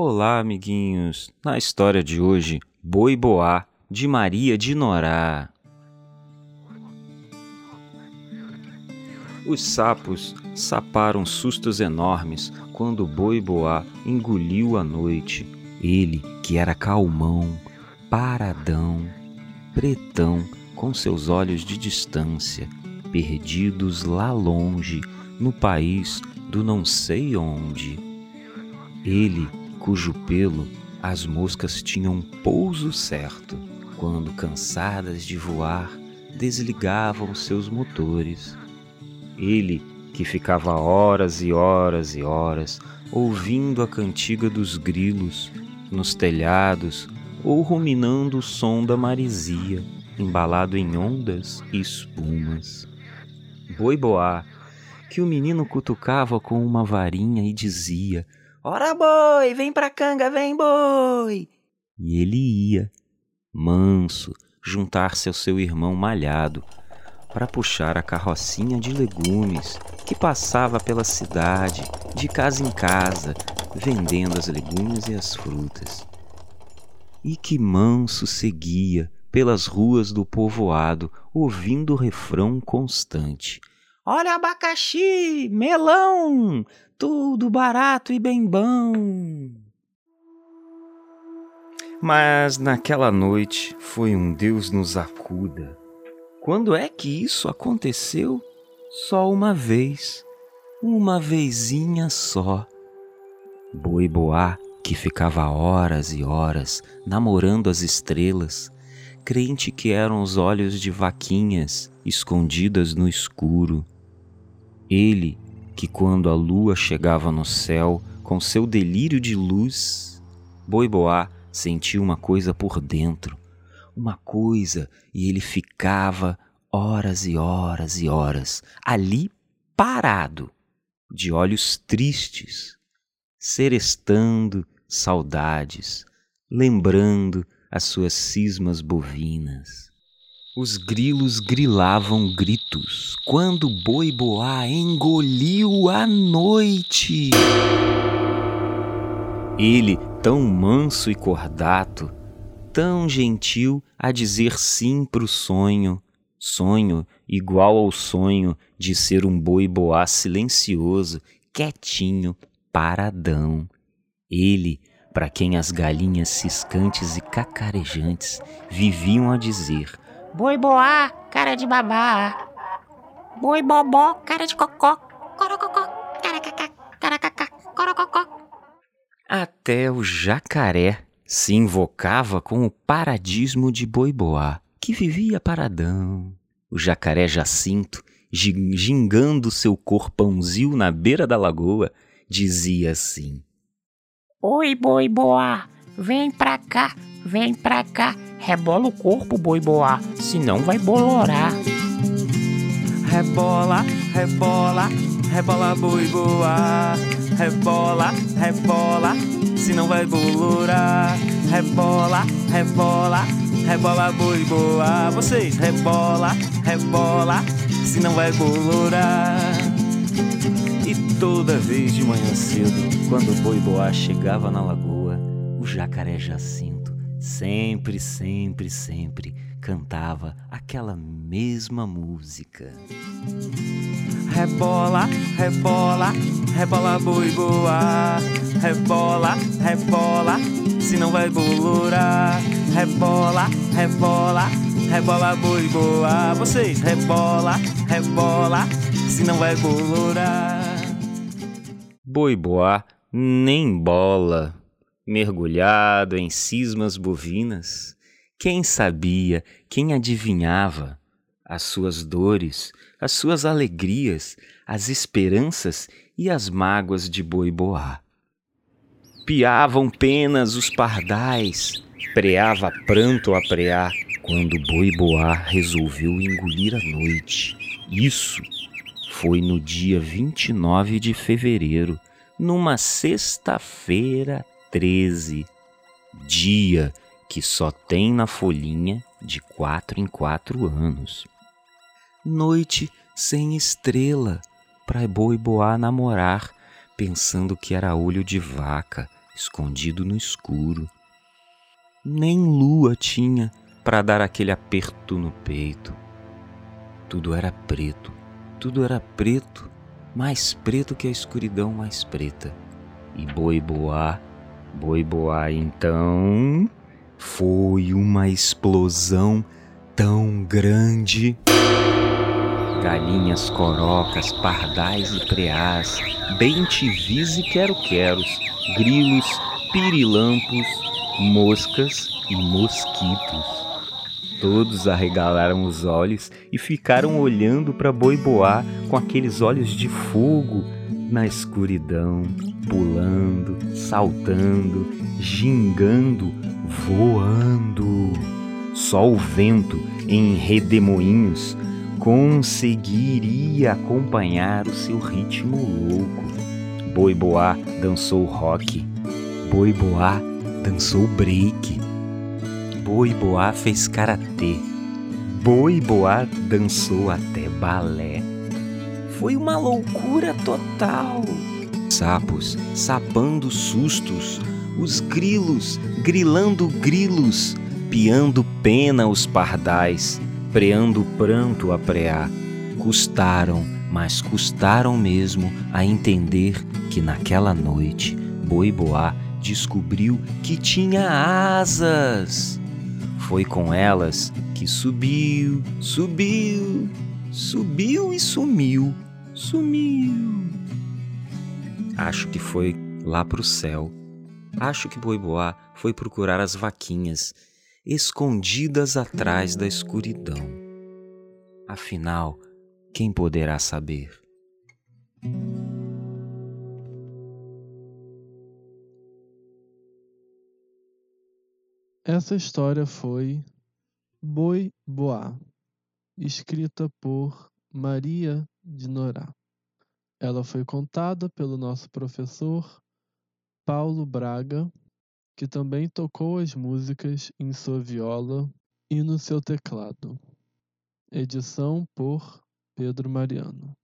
Olá, amiguinhos! Na história de hoje, Boi Boá, de Maria de Norá. Os sapos saparam sustos enormes quando Boi Boá engoliu a noite. Ele, que era calmão, paradão, pretão, com seus olhos de distância, perdidos lá longe, no país do não sei onde. Ele, cujo pelo as moscas tinham pouso certo, quando cansadas de voar, desligavam seus motores. Ele, que ficava horas e horas e horas ouvindo a cantiga dos grilos nos telhados ou ruminando o som da maresia, embalado em ondas e espumas. Boi Boá, que o menino cutucava com uma varinha e dizia: Ora, boi, vem pra canga, vem, boi! E ele ia, manso, juntar-se ao seu irmão malhado, para puxar a carrocinha de legumes que passava pela cidade, de casa em casa, vendendo as legumes e as frutas. E que manso seguia pelas ruas do povoado, ouvindo o refrão constante. Olha abacaxi, melão, tudo barato e bem bom. Mas naquela noite foi um Deus nos acuda. Quando é que isso aconteceu? Só uma vez, uma vezinha só. Boi Boá, que ficava horas e horas namorando as estrelas, crente que eram os olhos de vaquinhas escondidas no escuro. Ele, que quando a lua chegava no céu com seu delírio de luz, Boi Boá sentiu uma coisa por dentro, uma coisa, e ele ficava horas e horas e horas ali parado, de olhos tristes, serestando saudades, lembrando as suas cismas bovinas. Os grilos grilavam gritos quando Boi Boá engoliu a noite. Ele, tão manso e cordato, tão gentil a dizer sim pro sonho, sonho igual ao sonho de ser um boi boá silencioso, quietinho, paradão. Ele, para quem as galinhas ciscantes e cacarejantes viviam a dizer Boi boá, cara de babá. Boi bobó, cara de cocó. Corococó, caracacá, caracacá, corococó. Até o jacaré se invocava com o paradismo de boi boá, que vivia paradão. O jacaré Jacinto, gingando seu corpãozil na beira da lagoa, dizia assim: Oi, boi boá, vem pra cá, vem pra cá, rebola o corpo, boi boá, senão vai bolorar. Rebola, rebola, rebola, boi boá, rebola, rebola, senão vai bolorar. Rebola, rebola, rebola, boi boá, vocês rebola, rebola, senão vai bolorar. E toda vez de manhã cedo, quando o boi boá chegava na lagoa, o jacaré Jacinto sempre, sempre, sempre cantava aquela mesma música. Rebola, rebola, rebola boi boa. Rebola, rebola, senão vai bolorar. Rebola, rebola, rebola boi boa. Vocês rebola, rebola, senão vai bolorar. Boi boa nem bola, mergulhado em cismas bovinas. Quem sabia, quem adivinhava as suas dores, as suas alegrias, as esperanças e as mágoas de Boi Boá. Piavam penas os pardais, preava pranto a prear, quando Boi Boá resolveu engolir a noite. Isso foi no dia 29 de fevereiro, numa sexta-feira 13, dia que só tem na folhinha de quatro em quatro anos. Noite sem estrela, pra boi boar namorar, pensando que era olho de vaca, escondido no escuro. Nem lua tinha para dar aquele aperto no peito. Tudo era preto, tudo era preto, mais preto que a escuridão mais preta. E boi boá, boi boá então. Foi uma explosão tão grande. Galinhas, corocas, pardais e preás, bem-te-vis e quero-queros, grilos, pirilampos, moscas e mosquitos. Todos arregalaram os olhos e ficaram olhando para Boiboá com aqueles olhos de fogo na escuridão, pulando, saltando, gingando, voando. Só o vento em redemoinhos conseguiria acompanhar o seu ritmo louco. Boiboá dançou rock, Boiboá dançou break, Boiboá fez karatê, Boiboá dançou até balé. Foi uma loucura total. Sapos sapando sustos, os grilos grilando grilos, piando pena os pardais, preando pranto a prear. Custaram, mas custaram mesmo a entender que naquela noite Boiboá descobriu que tinha asas. Foi com elas que subiu, subiu, subiu e sumiu, sumiu. Acho que foi lá pro céu. Acho que Boiboá foi procurar as vaquinhas, escondidas atrás da escuridão. Afinal, quem poderá saber? Essa história foi Boi Boá, escrita por Maria de Norá. Ela foi contada pelo nosso professor Paulo Braga, que também tocou as músicas em sua viola e no seu teclado. Edição por Pedro Mariano.